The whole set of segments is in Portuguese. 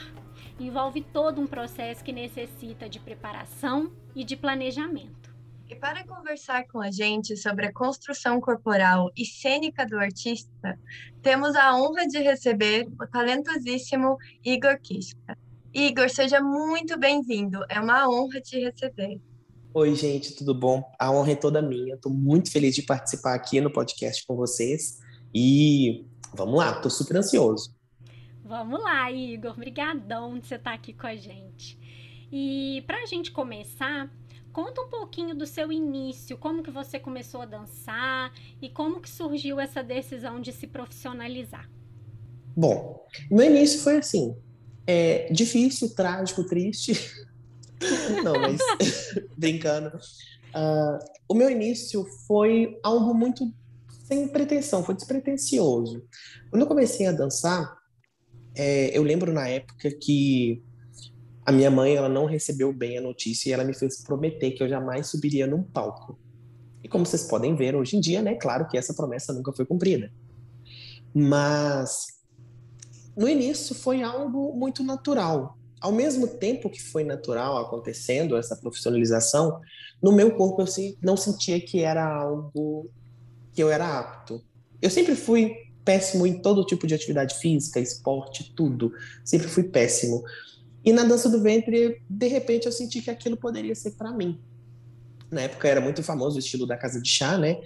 dançar. Envolve todo um processo que necessita de preparação e de planejamento. E para conversar com a gente sobre a construção corporal e cênica do artista, temos a honra de receber o talentosíssimo Igor Kishka. Igor, seja muito bem-vindo. É uma honra te receber. Oi, gente, tudo bom? A honra é toda minha. Estou muito feliz de participar aqui no podcast com vocês. E vamos lá, estou super ansioso. Vamos lá, Igor. Obrigadão de você estar aqui com a gente. E para a gente começar, conta um pouquinho do seu início, como que você começou a dançar e como que surgiu essa decisão de se profissionalizar. Bom, meu início foi assim, é, difícil, trágico, triste. Não, mas brincando. Uh, o meu início foi algo muito sem pretensão, foi despretensioso. Quando eu comecei a dançar, é, eu lembro na época que a minha mãe ela não recebeu bem a notícia e ela me fez prometer que eu jamais subiria num palco. E como vocês podem ver hoje em dia, né, claro que essa promessa nunca foi cumprida. Mas no início foi algo muito natural ao mesmo tempo que foi natural acontecendo essa profissionalização, no meu corpo eu não sentia que era algo que eu era apto. Eu sempre fui péssimo em todo tipo de atividade física, esporte, tudo. Sempre fui péssimo. E na dança do ventre, de repente, eu senti que aquilo poderia ser para mim. Na época era muito famoso o estilo da casa de chá, né?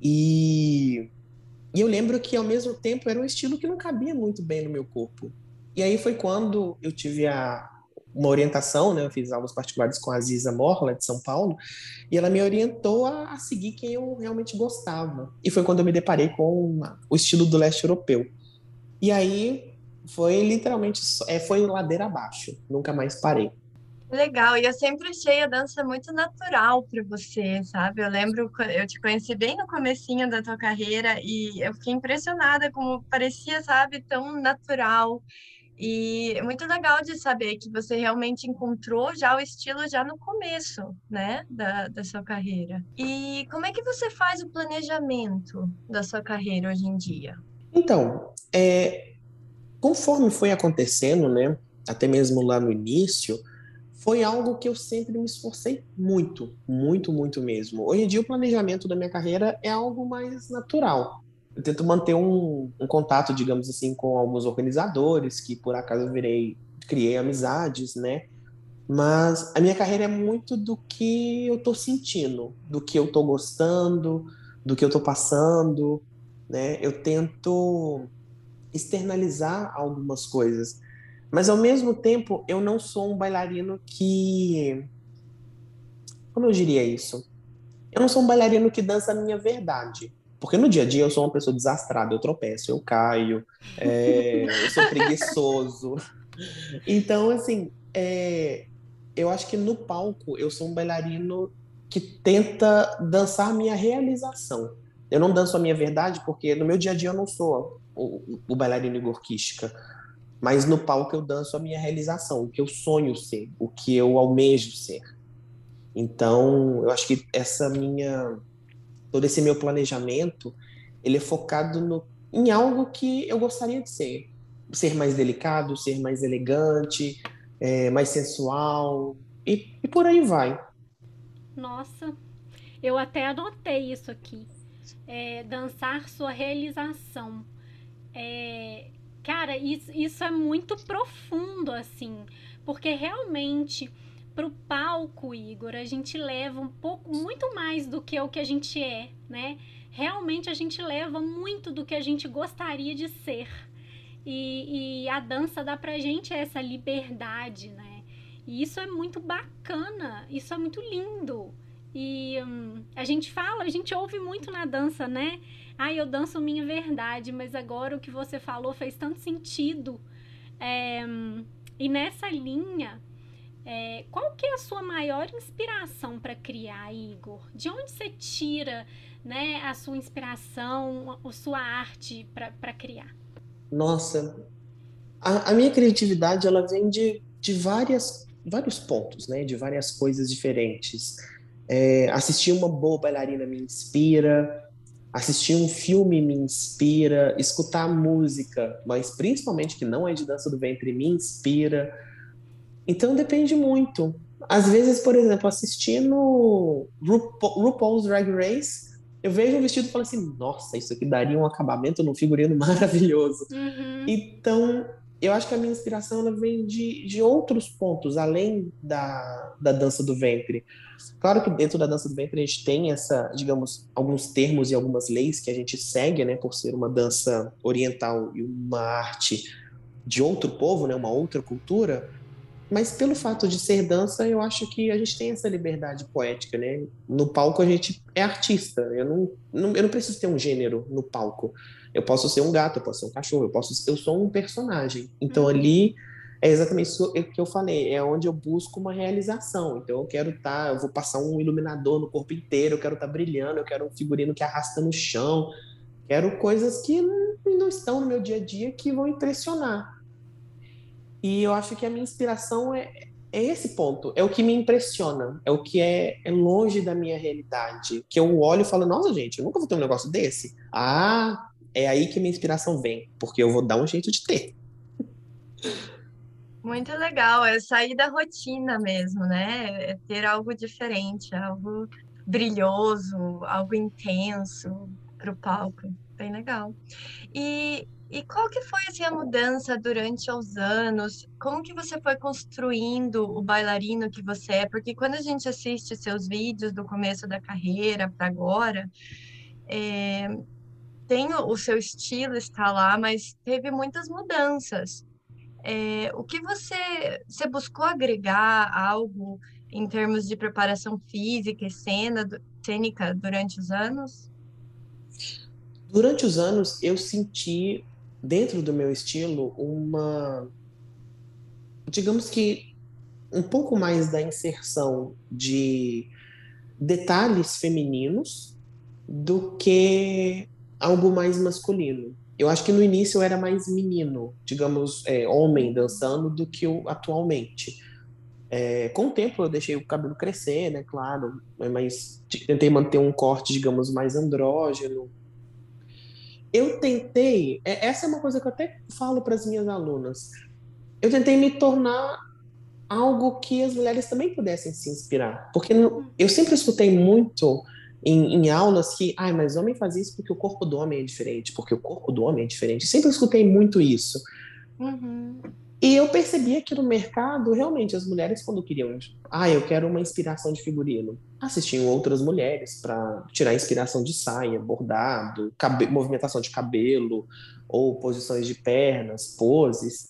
E, e eu lembro que ao mesmo tempo era um estilo que não cabia muito bem no meu corpo. E aí foi quando eu tive a, uma orientação, né? Eu fiz aulas particulares com a Aziza Morla, de São Paulo, e ela me orientou a, a, seguir quem eu realmente gostava. E foi quando eu me deparei com uma, o estilo do leste europeu. E aí foi literalmente, é, foi ladeira abaixo, nunca mais parei. Legal, e eu sempre achei a dança muito natural para você, sabe? Eu lembro, eu te conheci bem no comecinho da tua carreira e eu fiquei impressionada como parecia, sabe, tão natural. E é muito legal de saber que você realmente encontrou já o estilo já no começo, né, da, da sua carreira. E como é que você faz o planejamento da sua carreira hoje em dia? Então, é, conforme foi acontecendo, né, até mesmo lá no início, foi algo que eu sempre me esforcei muito, muito, muito mesmo. Hoje em dia, o planejamento da minha carreira é algo mais natural eu tento manter um, um, contato, digamos assim, com alguns organizadores que por acaso eu virei, criei amizades, né? Mas a minha carreira é muito do que eu tô sentindo, do que eu tô gostando, do que eu tô passando, né? Eu tento externalizar algumas coisas, mas ao mesmo tempo eu não sou um bailarino que como eu diria isso? Eu não sou um bailarino que dança a minha verdade. Porque no dia a dia eu sou uma pessoa desastrada, eu tropeço, eu caio, é, eu sou preguiçoso. Então, assim, é, eu acho que no palco eu sou um bailarino que tenta dançar a minha realização. Eu não danço a minha verdade porque no meu dia a dia eu não sou o, o bailarino igorquística. Mas no palco eu danço a minha realização, o que eu sonho ser, o que eu almejo ser. Então, eu acho que essa minha todo esse meu planejamento, ele é focado no, em algo que eu gostaria de ser. Ser mais delicado, ser mais elegante, é, mais sensual, e, e por aí vai. Nossa, eu até anotei isso aqui. É, dançar sua realização. É, cara, isso, isso é muito profundo, assim, porque realmente para o palco, Igor, a gente leva um pouco, muito mais do que o que a gente é, né? Realmente a gente leva muito do que a gente gostaria de ser. E, e a dança dá pra gente essa liberdade, né? E isso é muito bacana, isso é muito lindo. E hum, a gente fala, a gente ouve muito na dança, né? Ah, eu danço minha verdade, mas agora o que você falou fez tanto sentido. É, e nessa linha, é, qual que é a sua maior inspiração para criar, Igor? De onde você tira né, a sua inspiração, a sua arte para criar? Nossa, a, a, minha criatividade ela vem de, de várias, vários pontos, né, de várias coisas diferentes. É, assistir uma boa bailarina me inspira, assistir um filme me inspira, escutar música, mas principalmente que não é de dança do ventre, me inspira. Então depende muito. Às vezes, por exemplo, assistindo RuPaul, RuPaul's Drag Race, eu vejo um vestido e falo assim, nossa, isso aqui daria um acabamento no figurino maravilhoso. Uhum. Então, eu acho que a minha inspiração ela vem de, de outros pontos, além da, da dança do ventre. Claro que dentro da dança do ventre a gente tem essa, digamos, alguns termos e algumas leis que a gente segue, né, por ser uma dança oriental e uma arte de outro povo, né, uma outra cultura, mas pelo fato de ser dança, eu acho que a gente tem essa liberdade poética, né? No palco a gente é artista. Eu não, não, eu não preciso ter um gênero no palco. Eu posso ser um gato, eu posso ser um cachorro, eu posso, eu sou um personagem. Então uhum. ali é exatamente isso que eu falei, é onde eu busco uma realização. Então eu quero estar, tá, eu vou passar um iluminador no corpo inteiro, eu quero estar tá brilhando, eu quero um figurino que arrasta no chão, quero coisas que não estão no meu dia a dia que vão impressionar. E eu acho que a minha inspiração é, é esse ponto, é o que me impressiona, é o que é, é longe da minha realidade. Que eu olho e falo, nossa, gente, eu nunca vou ter um negócio desse. Ah, é aí que minha inspiração vem, porque eu vou dar um jeito de ter. Muito legal, é sair da rotina mesmo, né? É ter algo diferente, algo brilhoso, algo intenso para o palco. Bem legal. E e qual que foi assim, a mudança durante os anos? Como que você foi construindo o bailarino que você é? Porque quando a gente assiste seus vídeos do começo da carreira para agora, é, tem o, seu estilo está lá, mas teve muitas mudanças. É, o que você, você buscou agregar algo em termos de preparação física e cena, cênica durante os anos? Durante os anos, eu senti dentro do meu estilo, uma. Digamos que um pouco mais da inserção de detalhes femininos do que algo mais masculino. Eu acho que no início eu era mais menino, digamos, é, homem dançando, do que eu atualmente. É, com o tempo eu deixei o cabelo crescer, né, claro, mas tentei manter um corte, digamos, mais andrógeno, eu tentei, é, essa é uma coisa que eu até falo para as minhas alunas, eu tentei me tornar algo que as mulheres também pudessem se inspirar, porque eu sempre escutei muito em, em, aulas que, ai, mas homem faz isso porque o corpo do homem é diferente, porque o corpo do homem é diferente. Sempre escutei muito isso. Uhum. E eu percebia que no mercado, realmente, as mulheres, quando queriam, ah, eu quero uma inspiração de figurino, assistiam outras mulheres para tirar inspiração de saia, bordado, movimentação de cabelo, ou posições de pernas, poses.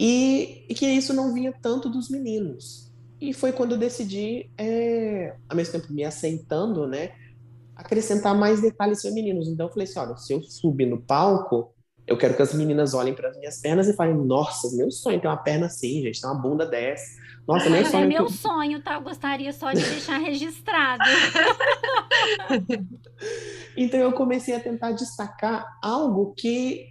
E, e, que isso não vinha tanto dos meninos. E foi quando eu decidi, é, ao mesmo tempo me aceitando, né, acrescentar mais detalhes femininos. Então eu falei assim, olha, se eu subir no palco, eu quero que as meninas olhem para as minhas pernas e falem: Nossa, meu sonho tem uma perna assim, gente, tem uma bunda dessa. Nossa, meu sonho. É meu sonho, tá? Eu gostaria só de deixar registrado. então eu comecei a tentar destacar algo que,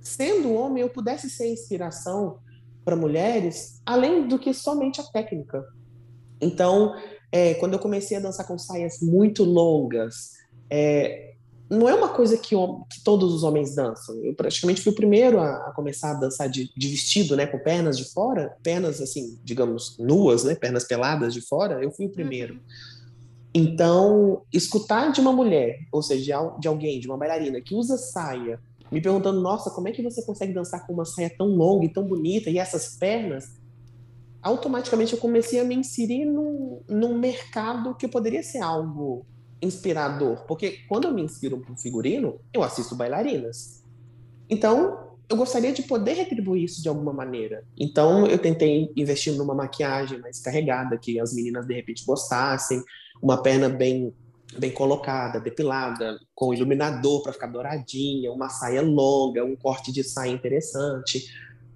sendo homem, eu pudesse ser inspiração para mulheres, além do que somente a técnica. Então, é, quando eu comecei a dançar com saias muito longas, é, não é uma coisa que, que, todos os homens dançam. Eu praticamente fui o primeiro a, a começar a dançar de, de, vestido, né, com pernas de fora, pernas assim, digamos, nuas, né, pernas peladas de fora. Eu fui o primeiro. Uhum. Então, escutar de uma mulher, ou seja, de, de alguém, de uma bailarina que usa saia, me perguntando, nossa, como é que você consegue dançar com uma saia tão longa e tão bonita e essas pernas? Automaticamente eu comecei a me inserir num, num mercado que poderia ser algo inspirador, porque quando eu me inspiro por um figurino, eu assisto bailarinas. Então, eu gostaria de poder retribuir isso de alguma maneira. Então, eu tentei investir numa maquiagem mais carregada, que as meninas de repente gostassem, uma perna bem bem colocada, depilada, com iluminador para ficar douradinha, uma saia longa, um corte de saia interessante.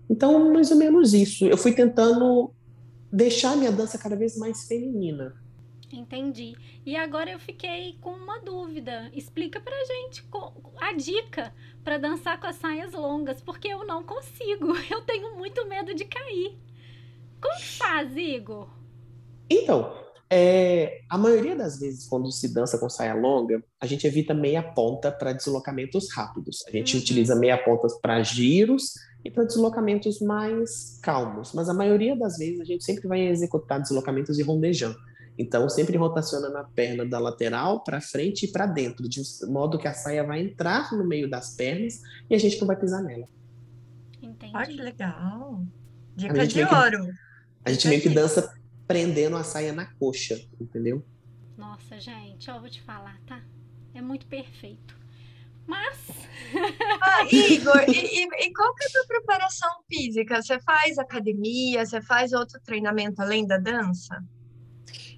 Então, mais ou menos isso. Eu fui tentando deixar minha dança cada vez mais feminina. Entendi. E agora eu fiquei com uma dúvida. Explica pra gente a dica para dançar com as saias longas, porque eu não consigo. Eu tenho muito medo de cair. Como que faz, Igor? Então, É, a maioria das vezes, quando se dança com saia longa, a gente evita meia ponta para deslocamentos rápidos. A gente uhum. utiliza meia ponta para giros e para deslocamentos mais calmos. Mas a maioria das vezes a gente sempre vai executar deslocamentos de rondejão. Então, sempre rotaciona na perna da lateral para frente e para dentro, de modo que a saia vai entrar no meio das pernas e a gente não vai pisar nela. Entendi. Olha que legal. Dica de ouro. Que, a gente meio que dança prendendo a saia na coxa, entendeu? Nossa, gente, ó, eu vou te falar, tá? É muito perfeito. Mas. Ah, Igor, e, e, qual que é a tua preparação física? Você faz academia? Você faz outro treinamento além da dança?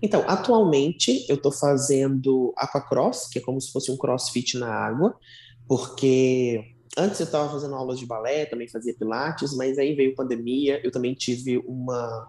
Então, atualmente eu estou fazendo aquacross, que é como se fosse um crossfit na água, porque antes eu estava fazendo aulas de balé, também fazia pilates, mas aí veio pandemia, eu também tive uma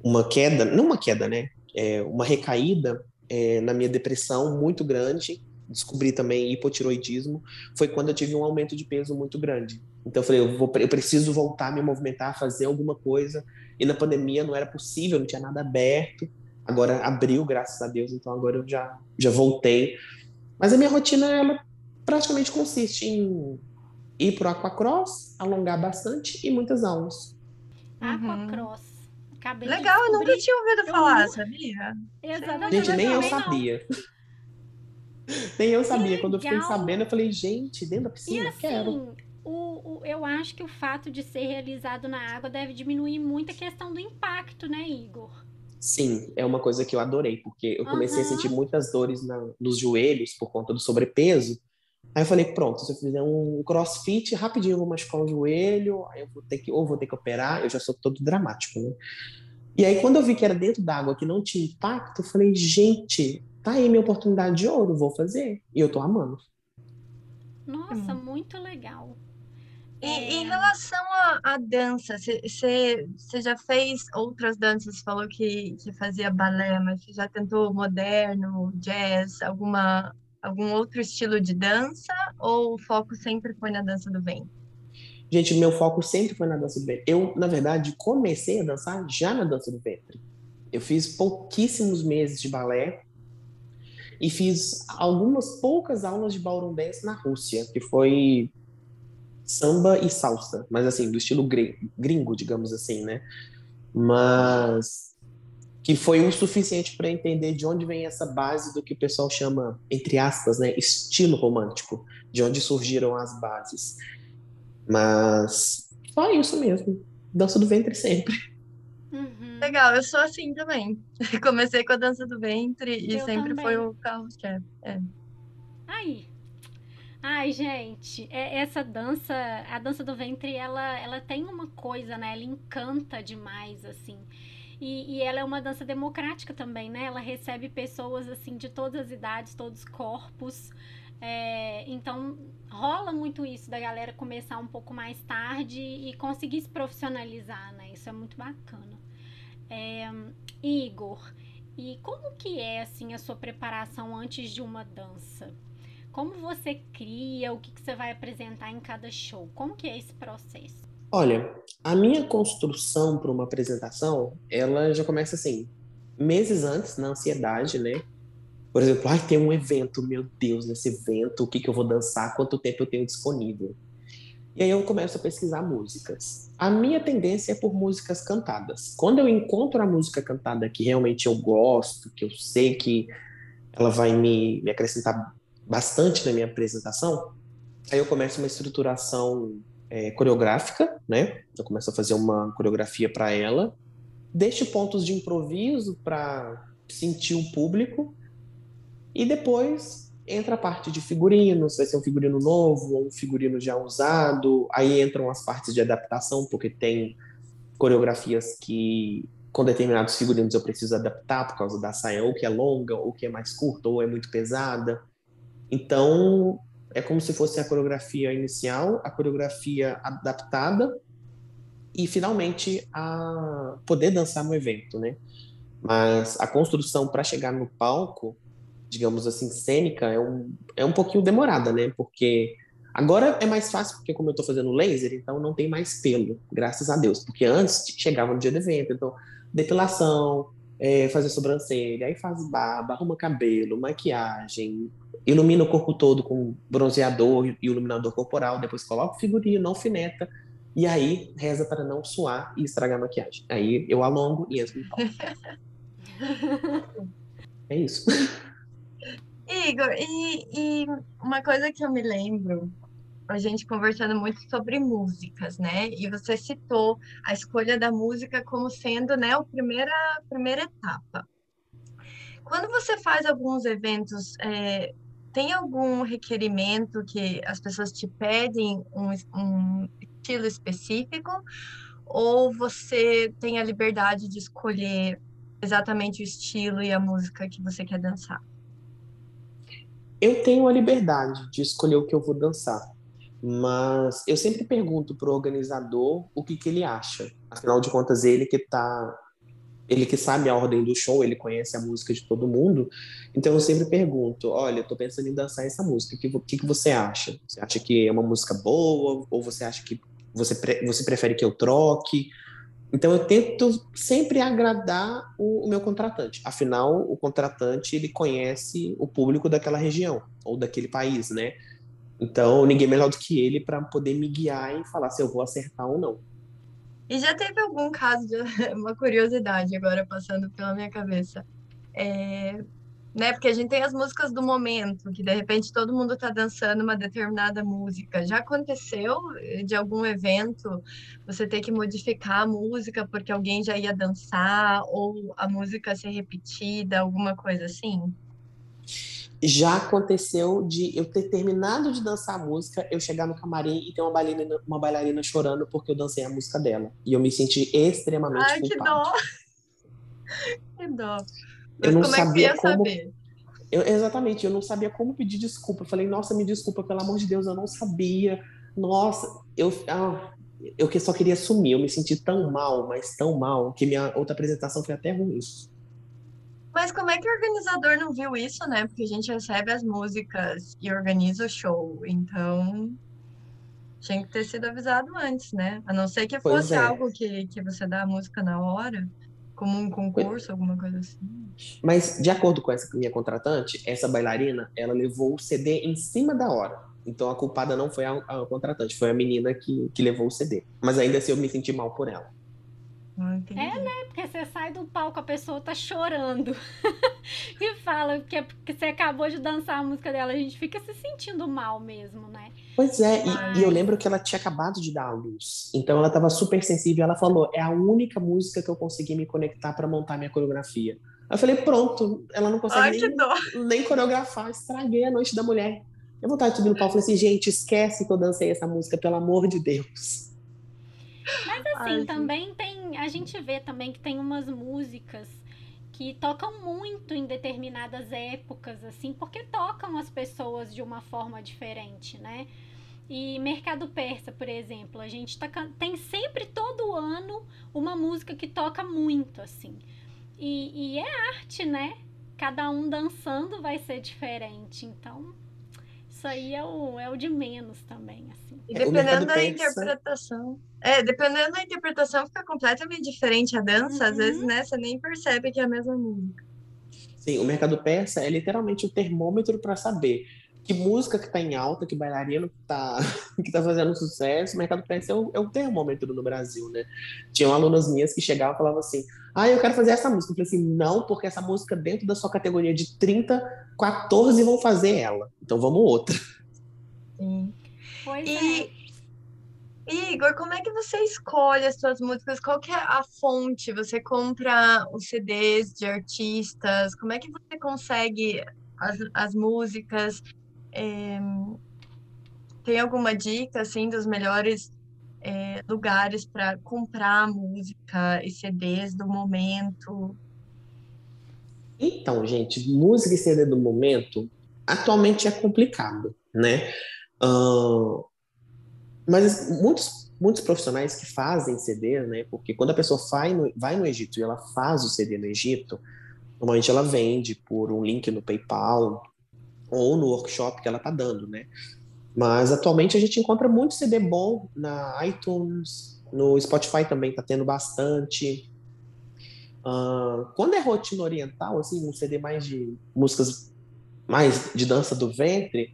uma queda, não uma queda, né? É, uma recaída é, na minha depressão muito grande. Descobri também hipotiroidismo. Foi quando eu tive um aumento de peso muito grande. Então eu falei, eu, vou, eu preciso voltar a me movimentar, fazer alguma coisa. E na pandemia não era possível, não tinha nada aberto. Agora abriu, graças a Deus, então agora eu já, já voltei. Mas a minha rotina, ela praticamente consiste em ir pro aquacross, alongar bastante e muitas aulas. Aquacross. Acabei Legal, eu nunca tinha ouvido falar, eu... sabia? Exatamente. Gente, nem eu sabia. nem eu sabia. Quando eu fiquei sabendo, eu falei, gente, dentro da piscina, e assim, quero. O, o, eu acho que o fato de ser realizado na água deve diminuir muito a questão do impacto, né, Igor? Sim, é uma coisa que eu adorei, porque eu comecei uhum. a sentir muitas dores na, nos joelhos por conta do sobrepeso. Aí eu falei, pronto, se eu fizer um crossfit, rapidinho eu vou machucar o joelho, aí eu vou ter que, ou vou ter que operar, eu já sou todo dramático, né? E aí, quando eu vi que era dentro d'água, que não tinha impacto, eu falei, gente, tá aí minha oportunidade de ouro, vou fazer. E eu tô amando. Nossa, hum. muito legal. E é... em relação à, dança, você já fez outras danças? Falou que, que fazia balé, mas você já tentou moderno, jazz, alguma algum outro estilo de dança ou o foco sempre foi na dança do ventre? Gente, meu foco sempre foi na dança do ventre. Eu, na verdade, comecei a dançar já na dança do ventre. Eu fiz pouquíssimos meses de balé e fiz algumas poucas aulas de ballroom dance na Rússia, que foi samba e salsa, mas assim, do estilo gringo, digamos assim, né? Mas que foi o suficiente para entender de onde vem essa base do que o pessoal chama, entre aspas, né, estilo romântico, de onde surgiram as bases. Mas só isso mesmo, dança do ventre sempre. Uhum. Legal, eu sou assim também. Comecei com a dança do ventre e eu sempre também. foi o carro-chefe. É. Aí. Ai, gente, é, essa dança, a dança do ventre, ela, ela tem uma coisa, né? Ela encanta demais, assim. E, e, ela é uma dança democrática também, né? Ela recebe pessoas assim de todas as idades, todos os corpos. É, então rola muito isso da galera começar um pouco mais tarde e conseguir se profissionalizar, né? Isso é muito bacana. É, Igor, e como que é assim a sua preparação antes de uma dança? Como você cria? O que, que você vai apresentar em cada show? Como que é esse processo? Olha, a minha construção para uma apresentação, ela já começa assim, meses antes, na ansiedade, né? Por exemplo, ai, tem um evento, meu Deus, nesse evento, o que, que eu vou dançar, quanto tempo eu tenho disponível. E aí eu começo a pesquisar músicas. A minha tendência é por músicas cantadas. Quando eu encontro a música cantada que realmente eu gosto, que eu sei que ela vai me, me acrescentar bastante na minha apresentação, aí eu começo uma estruturação é, coreográfica, né? Eu começo a fazer uma coreografia para ela, deixo pontos de improviso para sentir o público e depois entra a parte de figurinos, vai ser um figurino novo ou um figurino já usado, aí entram as partes de adaptação, porque tem coreografias que com determinados figurinos eu preciso adaptar por causa da saia ou que é longa, ou que é mais curta, ou é muito pesada. Então, é como se fosse a coreografia inicial, a coreografia adaptada e finalmente a poder dançar no evento, né? Mas a construção para chegar no palco, digamos assim, cênica, é um, é um pouquinho demorada, né? Porque agora é mais fácil, porque como eu estou fazendo laser, então não tem mais pelo, graças a Deus. Porque antes chegava no dia do evento, então depilação, é, fazer sobrancelha, aí faz barba, arruma cabelo, maquiagem, ilumina o corpo todo com bronzeador e iluminador corporal, depois coloca o figurino, alfineta, e aí reza para não suar e estragar a maquiagem. Aí eu alongo e entro no palco. é isso. Igor, e, e uma coisa que eu me lembro a gente conversando muito sobre músicas, né? E você citou a escolha da música como sendo, né, a primeira, primeira etapa. Quando você faz alguns eventos, é, tem algum requerimento que as pessoas te pedem um, um estilo específico? Ou você tem a liberdade de escolher exatamente o estilo e a música que você quer dançar? Eu tenho a liberdade de escolher o que eu vou dançar. Mas eu sempre pergunto para o organizador o que, que ele acha. Afinal de contas, ele que tá, ele que sabe a ordem do show, ele conhece a música de todo mundo. Então eu sempre pergunto: olha, eu tô pensando em dançar essa música. O que, que, que você acha? Você acha que é uma música boa? Ou você acha que você, pre você prefere que eu troque? Então eu tento sempre agradar o, o, meu contratante. Afinal, o contratante ele conhece o público daquela região ou daquele país, né? Então, ninguém melhor do que ele para poder me guiar e falar se eu vou acertar ou não. E já teve algum caso de uma curiosidade agora passando pela minha cabeça. É, né? Porque a gente tem as músicas do momento, que de repente todo mundo está dançando uma determinada música. Já aconteceu de algum evento você ter que modificar a música porque alguém já ia dançar ou a música ser repetida, alguma coisa assim? Já aconteceu de eu ter terminado de dançar a música, eu chegar no camarim e ter uma bailarina, uma bailarina chorando porque eu dancei a música dela. E eu me senti extremamente Ai, culpado. que dó! que dó. Mas eu não como sabia é que como... saber? Eu, exatamente, eu não sabia como pedir desculpa. Eu falei, nossa, me desculpa, pelo amor de Deus, eu não sabia. Nossa, eu, ah, eu só queria sumir. Eu me senti tão mal, mas tão mal, que minha outra apresentação foi até ruim. Mas como é que o organizador não viu isso, né? Porque a gente recebe as músicas e organiza o show. Então, tinha que ter sido avisado antes, né? A não ser que fosse é. algo que, que você dá a música na hora, como um concurso, alguma coisa assim. Mas, de acordo com essa minha contratante, essa bailarina, ela levou o CD em cima da hora. Então, a culpada não foi a, a contratante, foi a menina que, que levou o CD. Mas ainda assim, eu me senti mal por ela. É, né? Porque você sai do palco, a pessoa tá chorando. e fala que é porque você acabou de dançar a música dela. A gente fica se sentindo mal mesmo, né? Pois é, Mas... e, e, eu lembro que ela tinha acabado de dar a luz. Então ela tava super sensível. Ela falou: é a única música que eu consegui me conectar para montar minha coreografia. Eu falei: pronto, ela não consegue Ai, nem, nem, coreografar. Estraguei a noite da mulher. Eu vontade de subir no palco e falei assim: gente, esquece que eu dancei essa música, pelo amor de Deus. Mas assim, Ai, também tem. A gente vê também que tem umas músicas que tocam muito em determinadas épocas, assim, porque tocam as pessoas de uma forma diferente, né? E Mercado Persa, por exemplo, a gente tá, tem sempre todo ano uma música que toca muito, assim. E, e é arte, né? Cada um dançando vai ser diferente. Então, isso aí é o, é o de menos também, assim. E é, dependendo da interpretação. É, dependendo da interpretação, fica completamente diferente a dança. Uhum. Às vezes, né, você nem percebe que é a mesma música. Sim, o mercado persa é literalmente o termômetro para saber que música que tá em alta, que bailarino que tá, que tá fazendo sucesso, o mercado persa é o, é o termômetro no Brasil, né? Tinham alunas minhas que chegavam e falavam assim, ah, eu quero fazer essa música. Eu falei assim, não, porque essa música dentro da sua categoria de 30, 14 vão fazer ela. Então vamos outra. Sim. Pois e, é. Igor, como é que você escolhe as suas músicas? Qual que é a fonte? Você compra os CDs de artistas? Como é que você consegue as, as músicas? É, tem alguma dica assim dos melhores é, lugares para comprar música e CDs do momento? Então, gente, música e CD do momento atualmente é complicado, né? Uh, mas muitos, muitos profissionais que fazem CD, né? Porque quando a pessoa vai no, vai no Egito e ela faz o CD no Egito, normalmente ela vende por um link no PayPal ou no workshop que ela está dando, né? Mas atualmente a gente encontra muito CD bom na iTunes, no Spotify também está tendo bastante. Uh, quando é rotina oriental, assim, um CD mais de músicas mais de dança do ventre,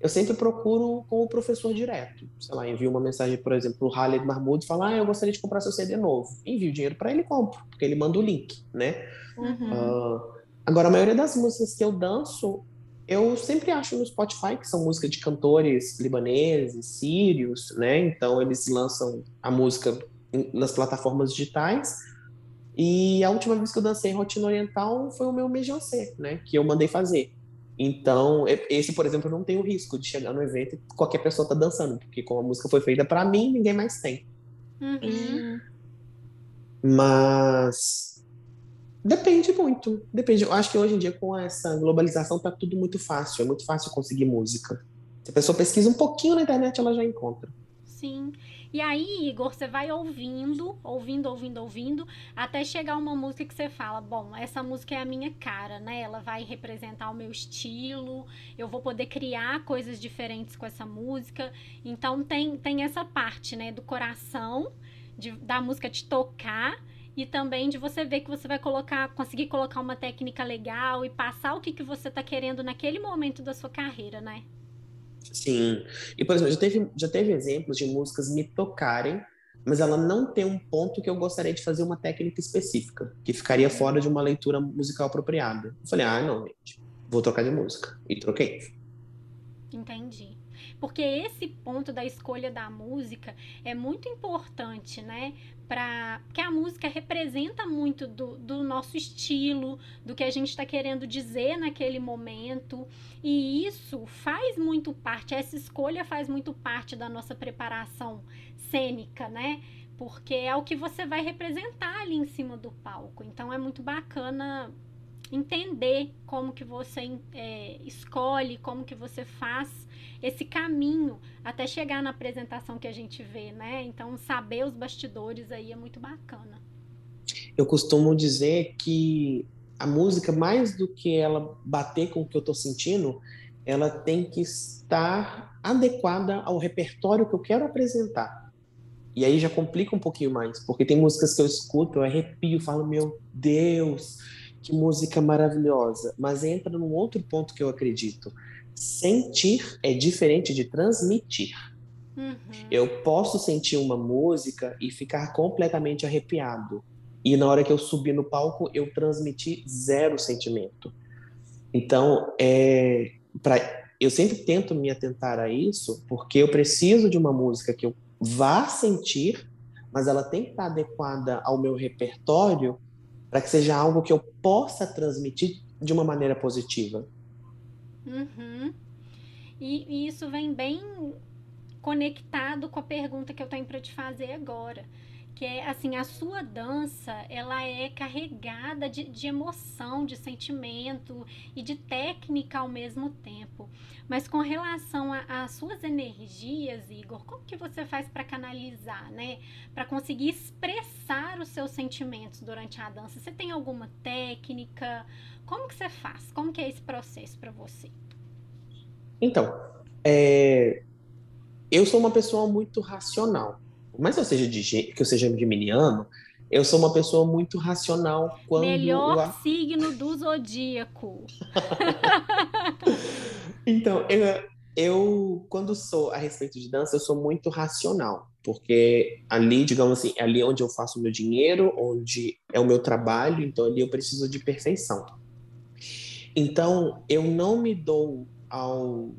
eu sempre procuro com o professor direto. Sei lá, envio uma mensagem, por exemplo, para o Khaled Mahmoud e falo, ah, eu gostaria de comprar seu CD novo. Envio o dinheiro para ele e compro, porque ele manda o link, né? Uhum. Uh, agora, a maioria das músicas que eu danço, eu sempre acho no Spotify que são músicas de cantores libaneses, sírios, né? Então eles lançam a música nas plataformas digitais. E a última vez que eu dancei rotina oriental foi o meu Mejancê, né? Que eu mandei fazer. Então, esse, por exemplo, não tem o risco de chegar no evento e qualquer pessoa tá dançando, porque como a música foi feita para mim, ninguém mais tem. Uhum. Mas Depende muito. Depende. Eu acho que hoje em dia, com essa globalização, tá tudo muito fácil. É muito fácil conseguir música. Se a pessoa pesquisa um pouquinho na internet, ela já encontra. Sim. E aí, Igor, você vai ouvindo, ouvindo, ouvindo, ouvindo, até chegar uma música que você fala: bom, essa música é a minha cara, né? Ela vai representar o meu estilo, eu vou poder criar coisas diferentes com essa música. Então, tem, tem essa parte, né, do coração, de, da música te tocar e também de você ver que você vai colocar, conseguir colocar uma técnica legal e passar o que, que você está querendo naquele momento da sua carreira, né? Sim. E, por exemplo, já teve, já teve exemplos de músicas me tocarem, mas ela não tem um ponto que eu gostaria de fazer uma técnica específica, que ficaria fora de uma leitura musical apropriada. Eu falei, ah, não, gente, vou trocar de música. E troquei. Entendi. Porque esse ponto da escolha da música é muito importante, né? para que a música representa muito do, do nosso estilo, do que a gente está querendo dizer naquele momento. E isso faz muito parte, essa escolha faz muito parte da nossa preparação cênica, né? Porque é o que você vai representar ali em cima do palco. Então é muito bacana entender como que você é, escolhe, como que você faz esse caminho até chegar na apresentação que a gente vê, né? Então, saber os bastidores aí é muito bacana. Eu costumo dizer que a música, mais do que ela bater com o que eu estou sentindo, ela tem que estar adequada ao repertório que eu quero apresentar. E aí já complica um pouquinho mais, porque tem músicas que eu escuto, eu arrepio, falo, meu Deus, que música maravilhosa. Mas entra num outro ponto que eu acredito. Sentir é diferente de transmitir. Uhum. Eu posso sentir uma música e ficar completamente arrepiado. E na hora que eu subi no palco, eu transmiti zero sentimento. Então, é, pra, eu sempre tento me atentar a isso, porque eu preciso de uma música que eu vá sentir, mas ela tem que estar adequada ao meu repertório para que seja algo que eu possa transmitir de uma maneira positiva. Uhum. E, e isso vem bem conectado com a pergunta que eu tenho para te fazer agora que é assim, a sua dança, ela é carregada de, de emoção, de sentimento e de técnica ao mesmo tempo. Mas com relação às suas energias, Igor, como que você faz para canalizar, né? Para conseguir expressar os seus sentimentos durante a dança? Você tem alguma técnica? Como que você faz? Como que é esse processo para você? Então, é... eu sou uma pessoa muito racional. Mas eu seja de que eu seja geminiano, eu sou uma pessoa muito racional quando melhor a... signo do zodíaco. então, eu, eu quando sou a respeito de dança, eu sou muito racional, porque ali, digamos assim, é ali onde eu faço o meu dinheiro, onde é o meu trabalho, então ali eu preciso de perfeição. Então, eu não me dou ao,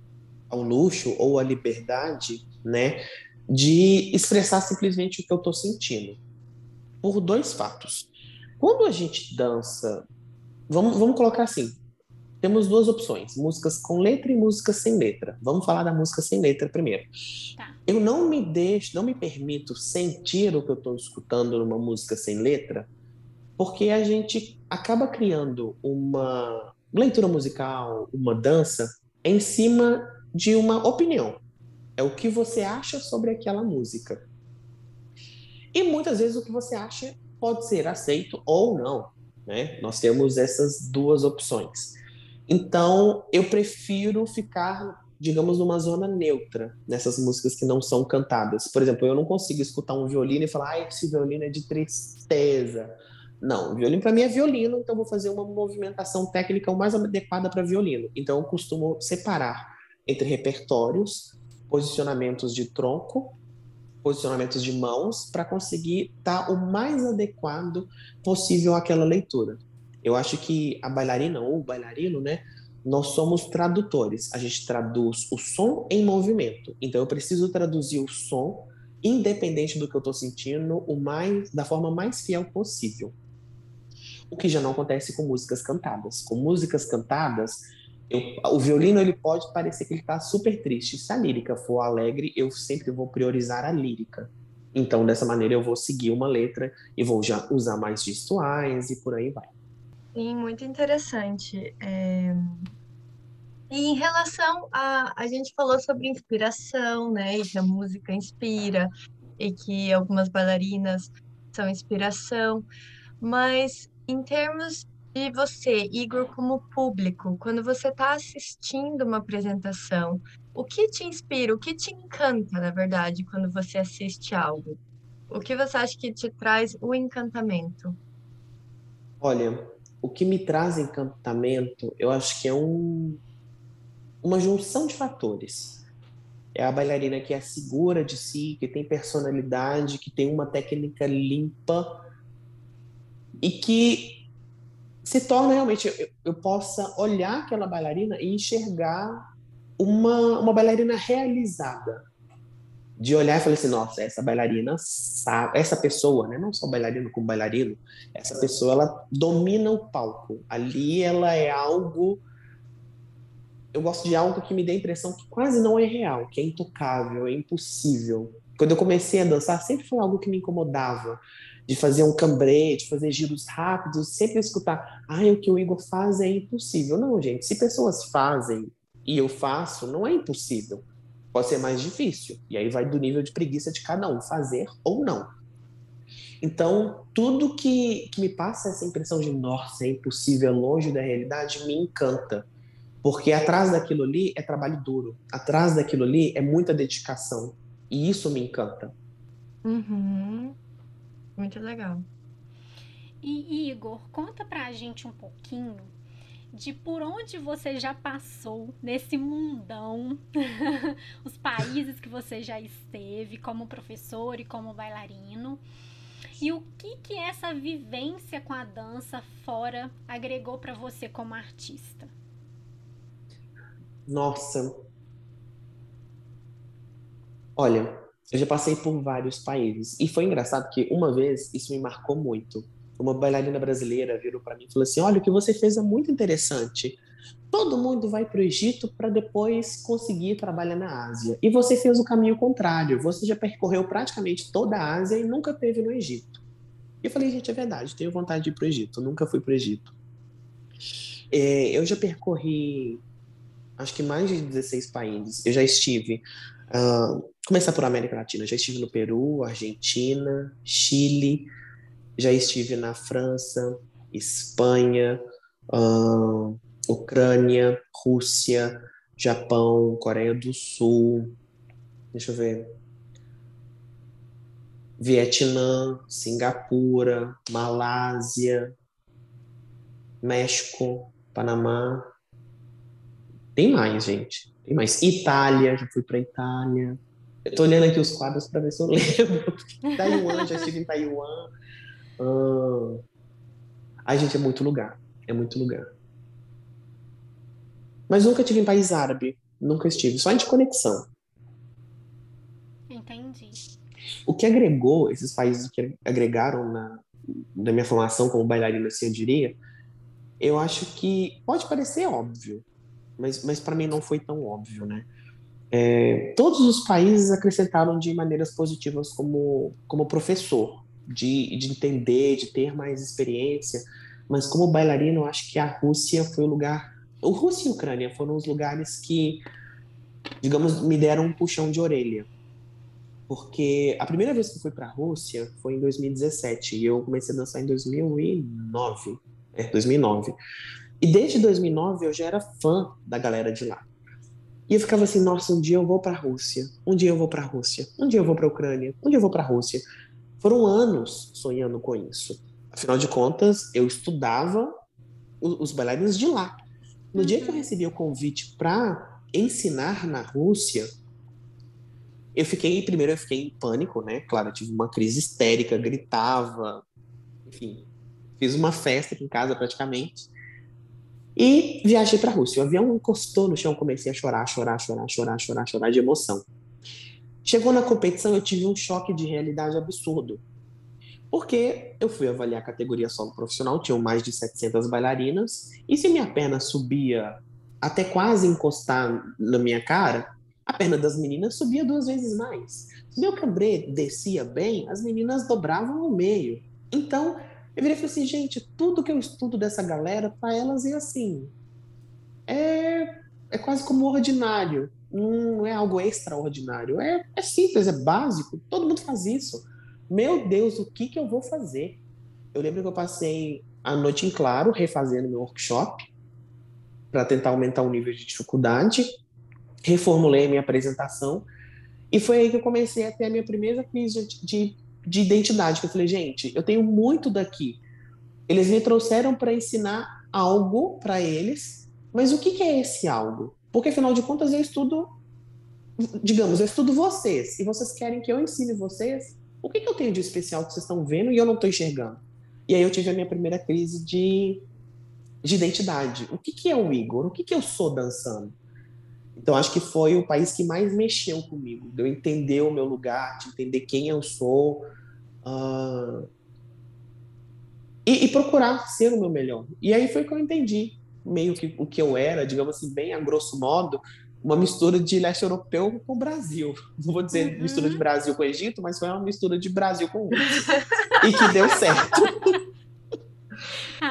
ao luxo ou à liberdade, né, de expressar simplesmente o que eu estou sentindo. Por dois fatos. Quando a gente dança, vamos, vamos colocar assim: temos duas opções, músicas com letra e músicas sem letra. Vamos falar da música sem letra primeiro. Tá. Eu não me deixo, não me permito sentir o que eu estou escutando numa música sem letra, porque a gente acaba criando uma leitura musical, uma dança, em cima de uma opinião. É o que você acha sobre aquela música. E muitas vezes o que você acha pode ser aceito ou não. Né? Nós temos essas duas opções. Então, eu prefiro ficar, digamos, numa zona neutra nessas músicas que não são cantadas. Por exemplo, eu não consigo escutar um violino e falar, ah, esse violino é de tristeza. Não, violino para mim é violino, então vou fazer uma movimentação técnica o mais adequada para violino. Então eu costumo separar entre repertórios, posicionamentos de tronco, posicionamentos de mãos, para conseguir estar tá o mais adequado possível àquela leitura. Eu acho que a bailarina ou o bailarino, né, nós somos tradutores. A gente traduz o som em movimento. Então eu preciso traduzir o som independente do que eu estou sentindo, o mais da forma mais fiel possível. O que já não acontece com músicas cantadas. Com músicas cantadas, eu, o violino ele pode parecer que ele está super triste. Se a lírica for alegre, eu sempre vou priorizar a lírica. Então, dessa maneira, eu vou seguir uma letra e vou já usar mais gestuais e por aí vai. Sim, muito interessante. É... E em relação a. A gente falou sobre inspiração, né? E que a música inspira, e que algumas bailarinas são inspiração. Mas em termos de você, Igor, como público, quando você está assistindo uma apresentação, o que te inspira, o que te encanta, na verdade, quando você assiste algo? O que você acha que te traz o encantamento? Olha, o que me traz encantamento, eu acho que é um, uma junção de fatores. É a bailarina que é segura de si, que tem personalidade, que tem uma técnica limpa e que se torna realmente eu, eu possa olhar aquela bailarina e enxergar uma, uma bailarina realizada de olhar e falar assim, nossa, essa bailarina sabe, essa pessoa, né, não só bailarino como bailarino, essa pessoa ela domina o palco. Ali ela é algo eu gosto de algo que me dê a impressão que quase não é real, que é intocável, é impossível. Quando eu comecei a dançar, sempre foi algo que me incomodava de fazer um cambrê, de fazer giros rápidos, sempre escutar, ah, o que o Igor faz é impossível. Não, gente, se pessoas fazem e eu faço, não é impossível. Pode ser mais difícil. E aí vai do nível de preguiça de cada um, fazer ou não. Então, tudo que, que me passa essa impressão de, nossa, é impossível, é longe da realidade, me encanta. Porque atrás daquilo ali é trabalho duro. Atrás daquilo ali é muita dedicação. E isso me encanta. Uhum. Muito legal. E Igor, conta pra gente um pouquinho de por onde você já passou nesse mundão, os países que você já esteve como professor e como bailarino. E o que que essa vivência com a dança fora agregou para você como artista? Nossa. Olha, eu já passei por vários países. E foi engraçado que uma vez isso me marcou muito. Uma bailarina brasileira virou para mim e falou assim: Olha, o que você fez é muito interessante. Todo mundo vai para o Egito para depois conseguir trabalhar na Ásia. E você fez o caminho contrário. Você já percorreu praticamente toda a Ásia e nunca teve no Egito. E eu falei, gente, é verdade, tenho vontade de ir para o Egito. nunca fui para o Egito. É, eu já percorri, acho que mais de 16 países. Eu já estive uh, começar por América Latina. Já estive no Peru, Argentina, Chile, já estive na França, Espanha, uh, Ucrânia, Rússia, Japão, Coreia do Sul, deixa eu ver, Vietnã, Singapura, Malásia, México, Panamá. Tem mais, gente. Tem mais. Itália, já fui para Itália. Eu tô olhando aqui os quadros para ver se eu lembro. Taiwan, já estive em Taiwan. Ah, ai, gente, é muito lugar. É muito lugar. Mas nunca tive em país árabe. Nunca estive. Só de conexão. Entendi. O que agregou, esses países que agregaram na, na minha formação como bailarina, assim, eu diria, eu acho que pode parecer óbvio, mas, mas para mim não foi tão óbvio, né? É, todos os países acrescentaram de maneiras positivas como, como professor, de, de entender, de ter mais experiência, mas como bailarino, eu acho que a Rússia foi o lugar. O Rússia e a Ucrânia foram os lugares que, digamos, me deram um puxão de orelha. Porque a primeira vez que eu fui para a Rússia foi em 2017 e eu comecei a dançar em 2009. É, 2009. E desde 2009 eu já era fã da galera de lá. E eu ficava assim, nossa, um dia eu vou para a Rússia, um dia eu vou para a Rússia, um dia eu vou para a Ucrânia, um dia eu vou para a Rússia. Foram anos sonhando com isso. Afinal de contas, eu estudava os bailarinos de lá. No uhum. dia que eu uhum. recebi o convite para ensinar na Rússia, eu fiquei, primeiro eu fiquei em pânico, né? Claro, eu tive uma crise histérica, gritava, enfim, fiz uma festa aqui em casa praticamente. E viajei para a Rússia. O avião encostou no chão, comecei a chorar, chorar, chorar, chorar, chorar, chorar de emoção. Chegou na competição, eu tive um choque de realidade absurdo. Porque eu fui avaliar a categoria solo profissional, tinham mais de 700 bailarinas, e se minha perna subia até quase encostar na minha cara, a perna das meninas subia duas vezes mais. Se meu cambrê descia bem, as meninas dobravam ao meio. Então, eu virei e falei assim, gente, tudo que eu estudo dessa galera, para elas é assim. É, é quase como ordinário. Não é algo extraordinário. É, é simples, é básico. Todo mundo faz isso. Meu Deus, o que, que eu vou fazer? Eu lembro que eu passei a noite em claro refazendo meu workshop para tentar aumentar o nível de dificuldade. Reformulei a minha apresentação. E foi aí que eu comecei a ter a minha primeira crise de, de de identidade, que eu falei, gente, eu tenho muito daqui. Eles me trouxeram para ensinar algo para eles, mas o que, que é esse algo? Porque afinal de contas eu estudo, digamos, eu estudo vocês e vocês querem que eu ensine vocês. O que, que eu tenho de especial que vocês estão vendo e eu não estou enxergando? E aí eu tive a minha primeira crise de, de identidade. O que, que é o Igor? O que, que eu sou dançando? Então, acho que foi o país que mais mexeu comigo, de eu entender o meu lugar, de entender quem eu sou uh, e, e, procurar ser o meu melhor. E aí foi que eu entendi meio que o que eu era, digamos assim, bem a grosso modo, uma mistura de leste europeu com o Brasil. Não vou dizer uhum. mistura de Brasil com o Egito, mas foi uma mistura de Brasil com Rússia. e que deu certo.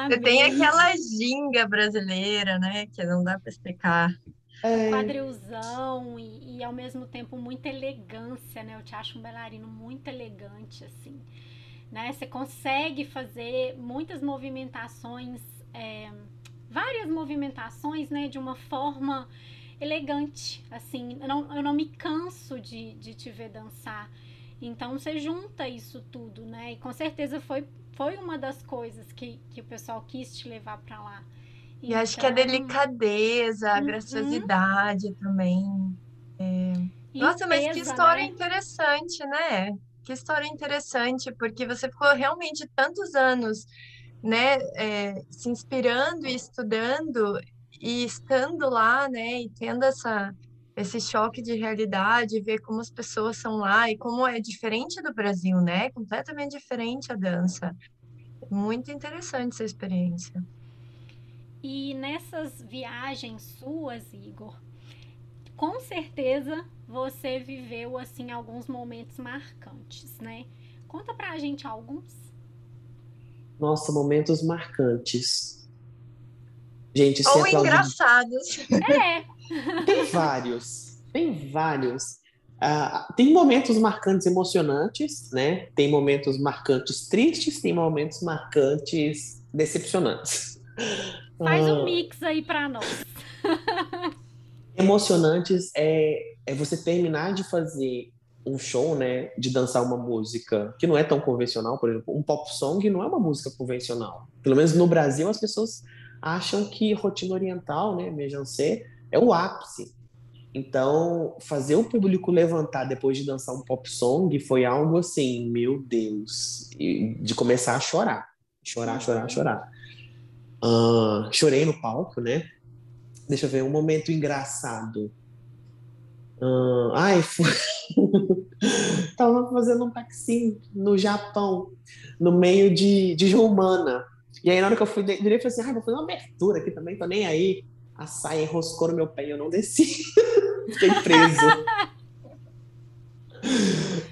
Você tem aquela ginga brasileira, né? Que não dá para explicar. É... Quadrilzão e, e, ao mesmo tempo muita elegância, né? Eu te acho um bailarino muito elegante, assim. Né? Você consegue fazer muitas movimentações, é, várias movimentações, né? De uma forma elegante, assim. Eu não, eu não me canso de, de te ver dançar. Então você junta isso tudo, né? E com certeza foi, foi uma das coisas que, que o pessoal quis te levar para lá. E então... acho que a então, delicadeza, a uhum. graciosidade também. É... Nossa, mas que história né? interessante, né? Que história interessante, porque você ficou realmente tantos anos, né, é, se inspirando e estudando e estando lá, né, e tendo essa esse choque de realidade, ver como as pessoas são lá e como é diferente do Brasil, né? Completamente diferente a dança. Muito interessante essa experiência. E nessas viagens suas, Igor, com certeza você viveu assim alguns momentos marcantes, né? Conta pra gente alguns. Nossa, momentos marcantes. Gente, Ou engraçados. É. Tem vários. Tem vários. Uh, tem momentos marcantes emocionantes, né? Tem momentos marcantes tristes, tem momentos marcantes decepcionantes. Faz um ah. mix aí para nós. Emocionantes é, é você terminar de fazer um show, né, de dançar uma música que não é tão convencional, por exemplo, um pop song não é uma música convencional. Pelo menos no Brasil as pessoas acham que rotina oriental, né, Mejancê, é o ápice. Então, fazer o público levantar depois de dançar um pop song foi algo assim, meu Deus, de começar a chorar, chorar, chorar, chorar. Uh, chorei no palco, né? Deixa eu ver, um momento engraçado. Uh, ai, foi... tava fazendo um taxi no Japão, no meio de, de Jumana. E aí, na hora que eu fui, virei e falei assim: ah, vou fazer uma abertura aqui também, tô nem aí. A saia enroscou no meu pé e eu não desci. Fiquei preso.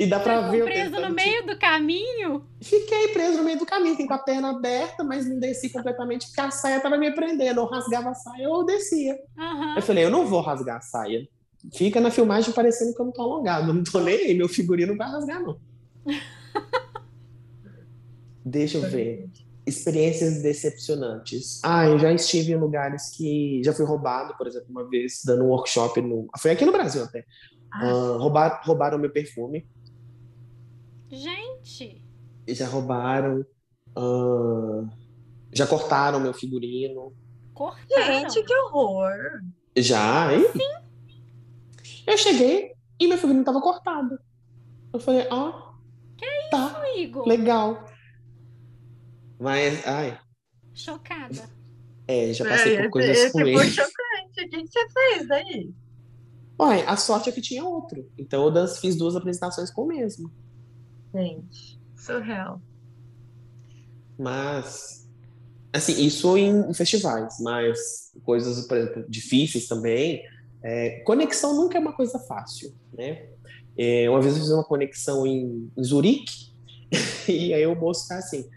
E dá para ver. preso no meio do caminho? Fiquei preso no meio do caminho, com a perna aberta, mas não desci completamente, porque a saia tava me prendendo. Eu rasgava a saia ou descia. Uhum. Eu falei, eu não vou rasgar a saia. Fica na filmagem parecendo que eu não tô alongado. Não tô nem aí, meu figurino não vai rasgar, não. Deixa eu ver. Experiências decepcionantes. Ah, eu já estive em lugares que já fui roubado, por exemplo, uma vez dando um workshop no. Foi aqui no Brasil até. Ah. Uh, roubar, roubaram meu perfume. Gente! Já roubaram. Uh, já cortaram meu figurino. Cortaram? Gente, que horror! Já, hein? Sim. Eu cheguei e meu figurino tava cortado. Eu falei, ó. Oh, que é tá, isso, Igor? Legal. Mas, ai. Chocada. É, já passei é, por coisas esse, ruins. Foi chocante. O que você fez daí? Olha, a sorte é que tinha outro. Então eu fiz duas apresentações com o mesmo. Gente, surreal. Mas, assim, isso em, festivais, mas coisas, por exemplo, difíceis também. É, conexão nunca é uma coisa fácil, né? É, uma vez eu fiz uma conexão em, em Zurique, e aí o moço tá assim,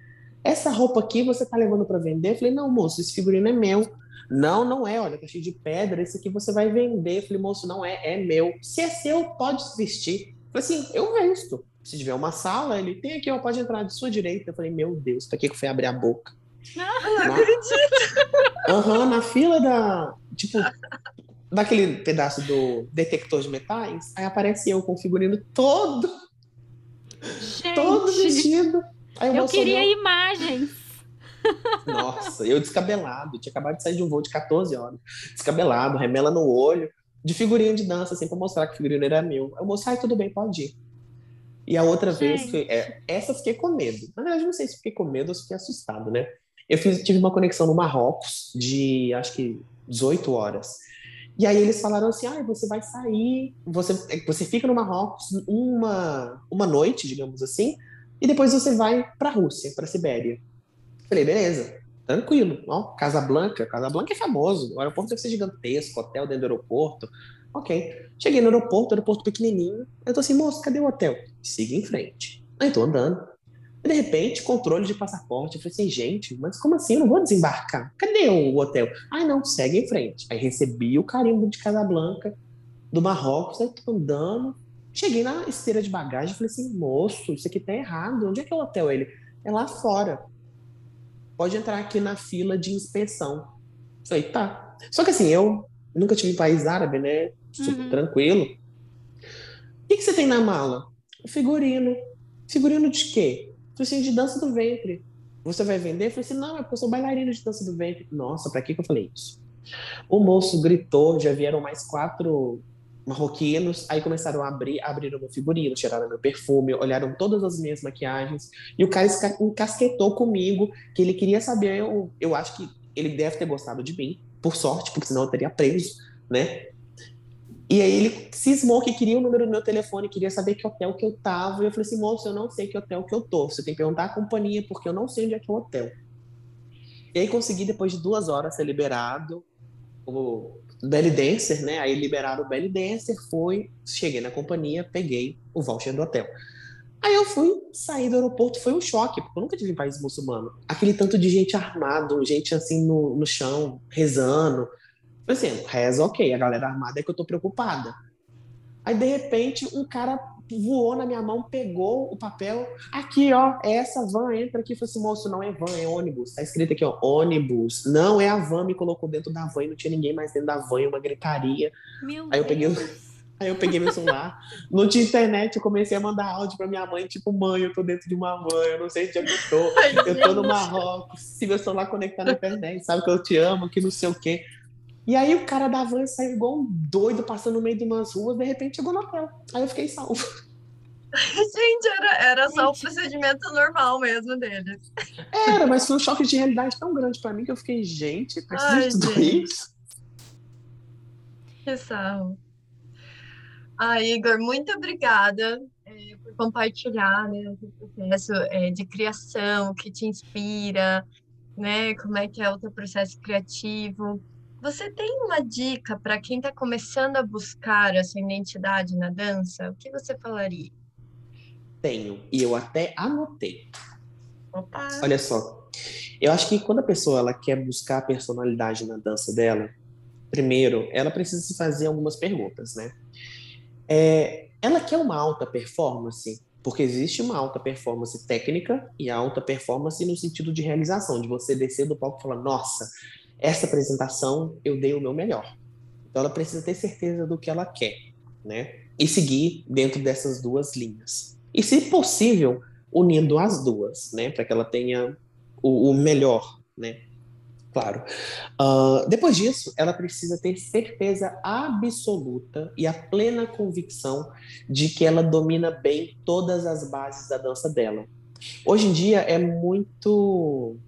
essa roupa aqui você tá levando para vender? Eu falei, não, moço, esse figurino é meu. Não, não é, olha, tá cheio de pedra, esse aqui você vai vender. Eu falei, moço, não é, é meu. Se é seu, pode vestir. Eu falei assim, eu visto. Se tiver uma sala, ele tem aqui, ó, pode entrar de sua direita. Eu falei, meu Deus, pra que eu fui abrir a boca? Não, não acredito. Aham, uhum, na fila da. Tipo, daquele pedaço do detector de metais, aí aparece eu com o figurino todo. Gente, todo vestido. Aí eu queria olhou... imagens. Nossa, eu descabelado, tinha acabado de sair de um voo de 14 horas, descabelado, remela no olho, de figurinha de dança, assim, pra mostrar que o figurino era meu. Eu mostrei, tudo bem, pode ir. E a outra vez, foi, é, essa eu fiquei com medo. Na verdade, não sei se fiquei com medo ou se fiquei assustado, né? Eu fiz, tive uma conexão no Marrocos de, acho que, 18 horas. E aí eles falaram assim, ah, você vai sair, você, você fica no Marrocos uma, uma noite, digamos assim, e depois você vai para a Rússia, para a Sibéria. Falei, beleza, tranquilo. Ó, Casablanca, Casablanca é famoso, o aeroporto deve ser gigantesco, hotel dentro do aeroporto. Ok. Cheguei no aeroporto, aeroporto pequenininho. Eu tô assim, moço, cadê o hotel? Siga em frente. Aí tô andando. E de repente, controle de passaporte. Eu falei assim, gente, mas como assim? Eu não vou desembarcar. Cadê o hotel? Ah, não, segue em frente. Aí recebi o carimbo de Casablanca, do Marrocos, aí tô andando. Cheguei na esteira de bagagem falei assim, moço, isso aqui tá errado. Onde é que é o hotel? Ele, é lá fora pode entrar aqui na fila de inspeção. Falei, tá. Só que assim, eu nunca tive país árabe, né? Super uhum. tranquilo. O que, que você tem na mala? Figurino. Figurino de quê? Falei assim, de dança do ventre. Você vai vender? Eu falei assim, não, é porque eu sou bailarina de dança do ventre. Nossa, pra que, que eu falei isso? O moço gritou, já vieram mais quatro marroquinos, aí começaram a abrir, abriram meu figurino, tiraram meu perfume, olharam todas as minhas maquiagens, e o cara encasquetou comigo, que ele queria saber, eu, eu acho que ele deve ter gostado de mim, por sorte, porque senão eu teria preso, né? E aí ele cismou que queria o número do meu telefone, queria saber que hotel que eu tava, e eu falei assim, moço, eu não sei que hotel que eu tô, você tem que perguntar à companhia, porque eu não sei onde é que é o hotel. E aí consegui, depois de duas horas, ser liberado, o belly dancer, né? Aí liberaram o belly dancer, foi, cheguei na companhia, peguei o voucher do hotel. Aí eu fui sair do aeroporto, foi um choque, porque eu nunca tive em país muçulmano. Aquele tanto de gente armado, gente assim no, no chão, rezando. Falei assim, reza ok, a galera armada é que eu tô preocupada. Aí de repente um cara voou na minha mão, pegou o papel. Aqui, ó, é essa van, entra aqui. Falei assim, moço, não é van, é ônibus. Tá escrito aqui, ó, ônibus. Não é a van, me colocou dentro da van e não tinha ninguém mais dentro da van, uma gritaria. Meu aí eu peguei Aí eu peguei meu celular, não tinha internet, eu comecei a mandar áudio pra minha mãe, tipo, mãe, eu tô dentro de uma van, eu não sei onde é que eu tô, eu tô no Marrocos, se meu celular conectar na internet, sabe que eu te amo, que não sei o quê. E aí o cara da van saiu igual um doido, passando no meio de umas ruas, de repente chegou no hotel. Aí eu fiquei salvo. Gente, era, era só o procedimento normal mesmo deles. Era, mas foi um choque de realidade tão grande para mim que eu fiquei, gente, precisa de tudo isso? Que sarro. Ah, Igor, muito obrigada é, por compartilhar né, o processo é, de criação, que te inspira, né? Como é que é o teu processo criativo. Você tem uma dica para quem está começando a buscar a sua identidade na dança? O que você falaria? Tenho, e eu até anotei. Opa. Olha só, eu acho que quando a pessoa ela quer buscar a personalidade na dança dela, primeiro, ela precisa se fazer algumas perguntas, né? É, ela quer uma alta performance, porque existe uma alta performance técnica e alta performance no sentido de realização, de você descer do palco e falar, nossa, essa apresentação eu dei o meu melhor. Então ela precisa ter certeza do que ela quer, né? E seguir dentro dessas duas linhas. E se possível, unindo as duas, né? Para que ela tenha o, o melhor, né? Claro. Uh, depois disso, ela precisa ter certeza absoluta e a plena convicção de que ela domina bem todas as bases da dança dela. Hoje em dia é muito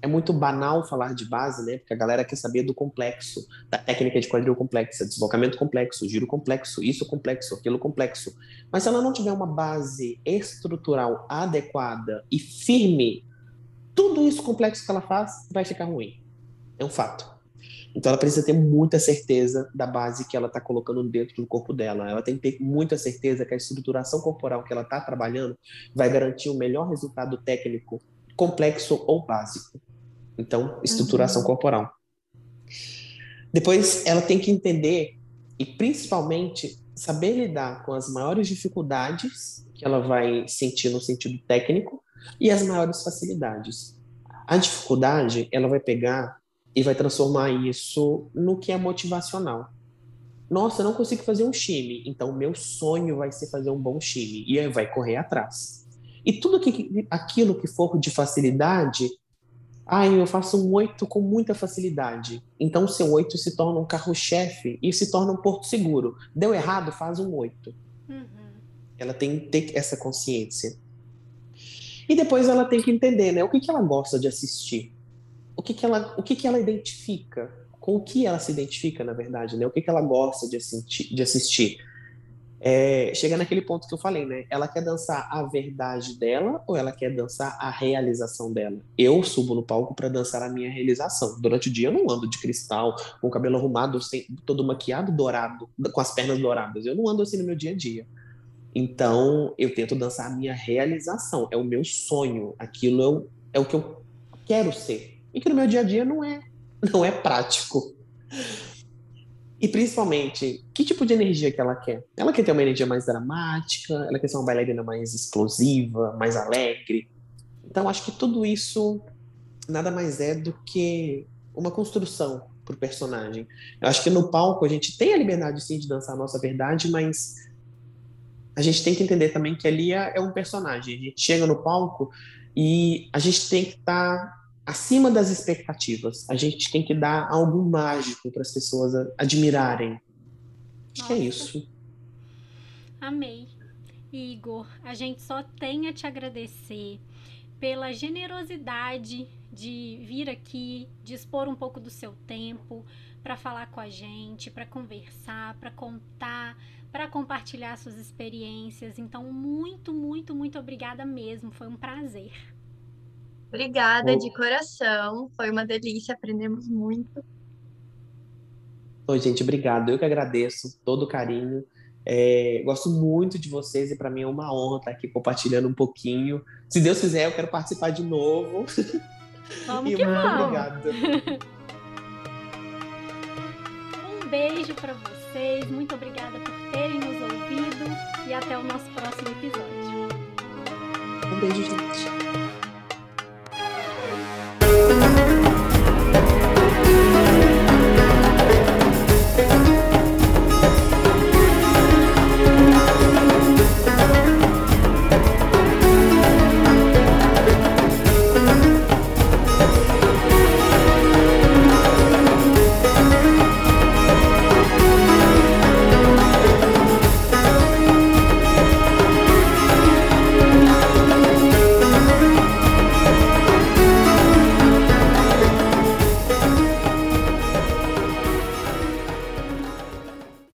é muito banal falar de base, né? Porque a galera quer saber do complexo, da técnica de quadril complexa, deslocamento complexo, giro complexo, isso complexo, aquilo complexo. Mas se ela não tiver uma base estrutural adequada e firme, tudo isso complexo que ela faz vai ficar ruim. É um fato. Então ela precisa ter muita certeza da base que ela está colocando dentro do corpo dela. Ela tem que ter muita certeza que a estruturação corporal que ela está trabalhando vai garantir o melhor resultado técnico, complexo ou básico. Então, estruturação uhum. corporal. Depois, ela tem que entender e principalmente saber lidar com as maiores dificuldades que ela vai sentir no sentido técnico e as maiores facilidades. A dificuldade, ela vai pegar e vai transformar isso no que é motivacional. Nossa, eu não consigo fazer um time, então meu sonho vai ser fazer um bom time e aí vai correr atrás. E tudo que, aquilo que for de facilidade, ah, eu faço um oito com muita facilidade. Então, seu oito se torna um carro-chefe e se torna um porto seguro. Deu errado, faz um oito. Uhum. Ela tem que ter essa consciência. E depois ela tem que entender, né? O que, que ela gosta de assistir? O que, que, ela, o que, que ela identifica? Com o que ela se identifica, na verdade, né? O que, que ela gosta de assistir? De assistir? É, chega naquele ponto que eu falei, né? Ela quer dançar a verdade dela ou ela quer dançar a realização dela? Eu subo no palco para dançar a minha realização. Durante o dia eu não ando de cristal, com o cabelo arrumado, sem, todo maquiado, dourado, com as pernas douradas. Eu não ando assim no meu dia a dia. Então eu tento dançar a minha realização. É o meu sonho. Aquilo é o, é o que eu quero ser. E que no meu dia a dia não é, não é prático. E principalmente, que tipo de energia que ela quer? Ela quer ter uma energia mais dramática, ela quer ser uma bailarina mais explosiva, mais alegre. Então, acho que tudo isso nada mais é do que uma construção para o personagem. Eu acho que no palco a gente tem a liberdade sim de dançar a nossa verdade, mas a gente tem que entender também que ali é, é um personagem. A gente chega no palco e a gente tem que estar tá acima das expectativas. A gente tem que dar algo mágico para as pessoas admirarem. Acho que é isso. Amei. Igor, a gente só tem a te agradecer pela generosidade de vir aqui, dispor um pouco do seu tempo para falar com a gente, para conversar, para contar, para compartilhar suas experiências. Então, muito, muito, muito obrigada mesmo. Foi um prazer. Obrigada de coração. Foi uma delícia, aprendemos muito. Oi, gente, obrigado. Eu que agradeço todo o carinho. É, gosto muito de vocês e para mim é uma honra estar aqui compartilhando um pouquinho. Se Deus quiser, eu quero participar de novo. Vamos e que muito vamos. obrigado. um beijo para vocês. Muito obrigada por terem nos ouvido e até o nosso próximo episódio. Um beijo, gente.